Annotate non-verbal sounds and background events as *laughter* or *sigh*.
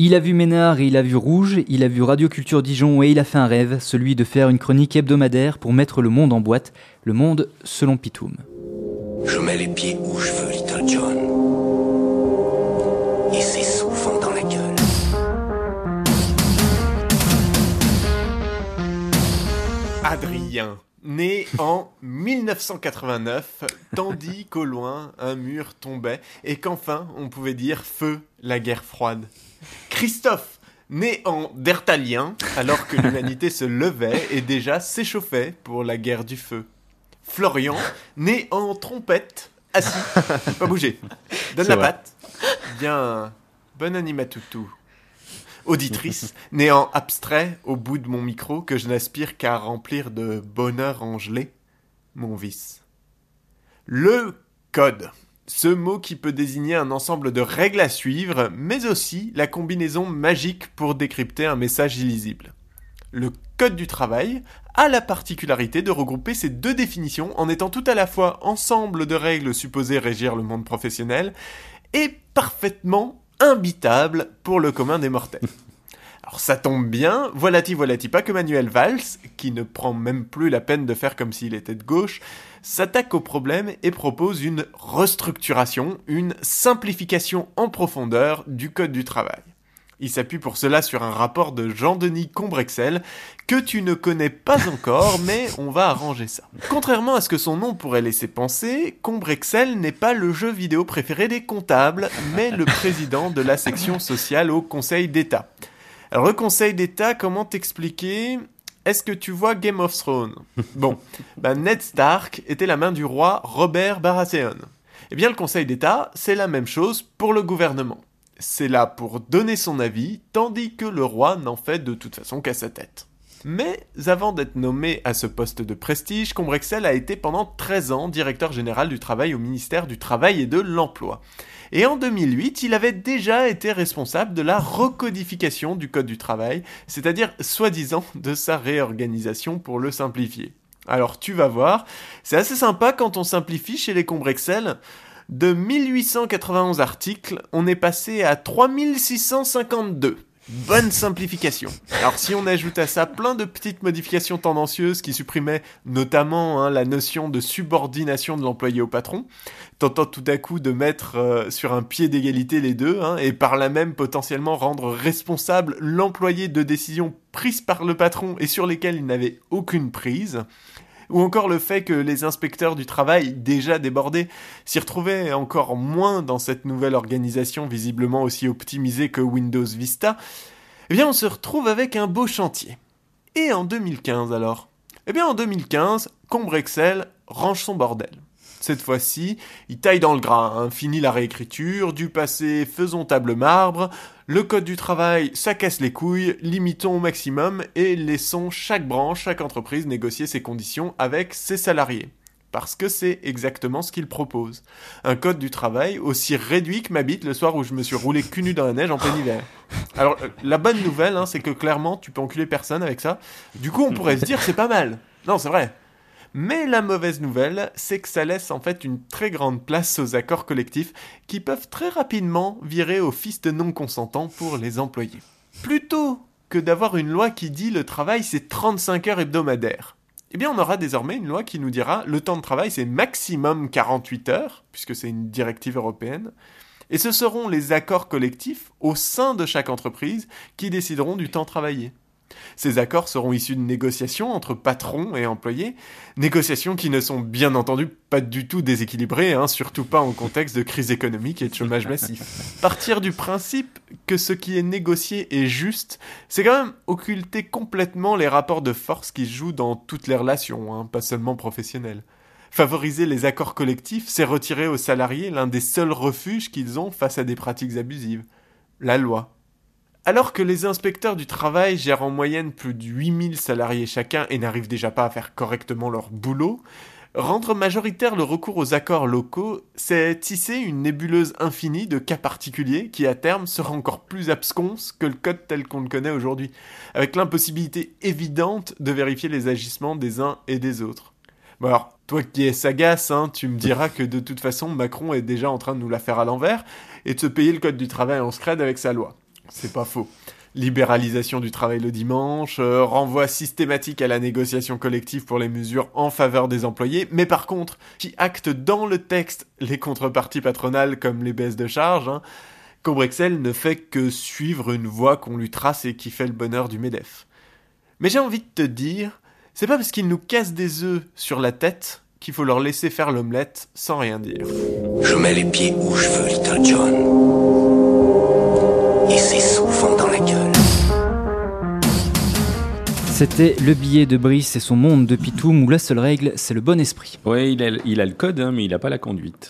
Il a vu Ménard et il a vu Rouge, il a vu Radio Culture Dijon et il a fait un rêve, celui de faire une chronique hebdomadaire pour mettre le monde en boîte, le monde selon Pitoum. Je mets les pieds où je veux, Little John. Et c'est souvent dans la gueule. Adrien, né en *laughs* 1989, tandis qu'au loin un mur tombait et qu'enfin on pouvait dire feu la guerre froide. Christophe, né en Dertalien, alors que l'humanité se levait et déjà s'échauffait pour la guerre du feu. Florian, né en trompette, assis, pas bouger, donne la vrai. patte. Bien, bon animatoutou. Auditrice, née en abstrait au bout de mon micro que je n'aspire qu'à remplir de bonheur engelé, mon vice. Le code. Ce mot qui peut désigner un ensemble de règles à suivre, mais aussi la combinaison magique pour décrypter un message illisible. Le code du travail a la particularité de regrouper ces deux définitions en étant tout à la fois ensemble de règles supposées régir le monde professionnel et parfaitement imbitable pour le commun des mortels. Alors ça tombe bien, voilà-t-il, voilà-t-il pas que Manuel Valls, qui ne prend même plus la peine de faire comme s'il était de gauche, s'attaque au problème et propose une restructuration, une simplification en profondeur du Code du travail. Il s'appuie pour cela sur un rapport de Jean-Denis Combrexel que tu ne connais pas encore, *laughs* mais on va arranger ça. Contrairement à ce que son nom pourrait laisser penser, Combrexel n'est pas le jeu vidéo préféré des comptables, mais le président de la section sociale au Conseil d'État. Alors le Conseil d'État, comment t'expliquer? Est-ce que tu vois Game of Thrones? *laughs* Bon, bah Ned Stark était la main du roi Robert Baratheon. Eh bien le Conseil d'État, c'est la même chose pour le gouvernement. C'est là pour donner son avis, tandis que le roi n'en fait de toute façon qu'à sa tête. Mais avant d'être nommé à ce poste de prestige, Combrexel a été pendant 13 ans directeur général du travail au ministère du Travail et de l'Emploi. Et en 2008, il avait déjà été responsable de la recodification du Code du travail, c'est-à-dire soi-disant de sa réorganisation pour le simplifier. Alors tu vas voir, c'est assez sympa quand on simplifie chez les Combrexel. De 1891 articles, on est passé à 3652. Bonne simplification. Alors si on ajoute à ça plein de petites modifications tendancieuses qui supprimaient notamment hein, la notion de subordination de l'employé au patron, tentant tout à coup de mettre euh, sur un pied d'égalité les deux, hein, et par là même potentiellement rendre responsable l'employé de décisions prises par le patron et sur lesquelles il n'avait aucune prise, ou encore le fait que les inspecteurs du travail, déjà débordés, s'y retrouvaient encore moins dans cette nouvelle organisation visiblement aussi optimisée que Windows Vista, eh bien on se retrouve avec un beau chantier. Et en 2015 alors? Eh bien en 2015, Combrexel range son bordel. Cette fois-ci, il taille dans le gras, hein, finit la réécriture, du passé faisons table marbre, le code du travail, ça casse les couilles, limitons au maximum et laissons chaque branche, chaque entreprise négocier ses conditions avec ses salariés. Parce que c'est exactement ce qu'il propose. Un code du travail aussi réduit que ma bite le soir où je me suis roulé cul nu dans la neige en plein hiver. Alors, euh, la bonne nouvelle, hein, c'est que clairement, tu peux enculer personne avec ça. Du coup, on pourrait se dire c'est pas mal. Non, c'est vrai. Mais la mauvaise nouvelle, c'est que ça laisse en fait une très grande place aux accords collectifs qui peuvent très rapidement virer au fils de non-consentants pour les employés. Plutôt que d'avoir une loi qui dit le travail c'est 35 heures hebdomadaires, eh bien on aura désormais une loi qui nous dira le temps de travail c'est maximum 48 heures, puisque c'est une directive européenne, et ce seront les accords collectifs au sein de chaque entreprise qui décideront du temps travaillé. Ces accords seront issus de négociations entre patrons et employés, négociations qui ne sont bien entendu pas du tout déséquilibrées, hein, surtout pas en contexte de crise économique et de chômage massif. Partir du principe que ce qui est négocié est juste, c'est quand même occulter complètement les rapports de force qui jouent dans toutes les relations, hein, pas seulement professionnelles. Favoriser les accords collectifs, c'est retirer aux salariés l'un des seuls refuges qu'ils ont face à des pratiques abusives, la loi. Alors que les inspecteurs du travail gèrent en moyenne plus de 8000 salariés chacun et n'arrivent déjà pas à faire correctement leur boulot, rendre majoritaire le recours aux accords locaux, c'est tisser une nébuleuse infinie de cas particuliers qui à terme sera encore plus absconce que le code tel qu'on le connaît aujourd'hui, avec l'impossibilité évidente de vérifier les agissements des uns et des autres. Bon alors, toi qui es sagace, hein, tu me diras que de toute façon Macron est déjà en train de nous la faire à l'envers et de se payer le code du travail en scred avec sa loi. C'est pas faux. Libéralisation du travail le dimanche, euh, renvoi systématique à la négociation collective pour les mesures en faveur des employés, mais par contre, qui acte dans le texte les contreparties patronales comme les baisses de charges, hein, Combrexel ne fait que suivre une voie qu'on lui trace et qui fait le bonheur du MEDEF. Mais j'ai envie de te dire, c'est pas parce qu'ils nous cassent des œufs sur la tête qu'il faut leur laisser faire l'omelette sans rien dire. Je mets les pieds où je veux, Little John. C'était le billet de Brice et son monde de Pitoum où la seule règle, c'est le bon esprit. Ouais, il a, le code, hein, mais il a pas la conduite.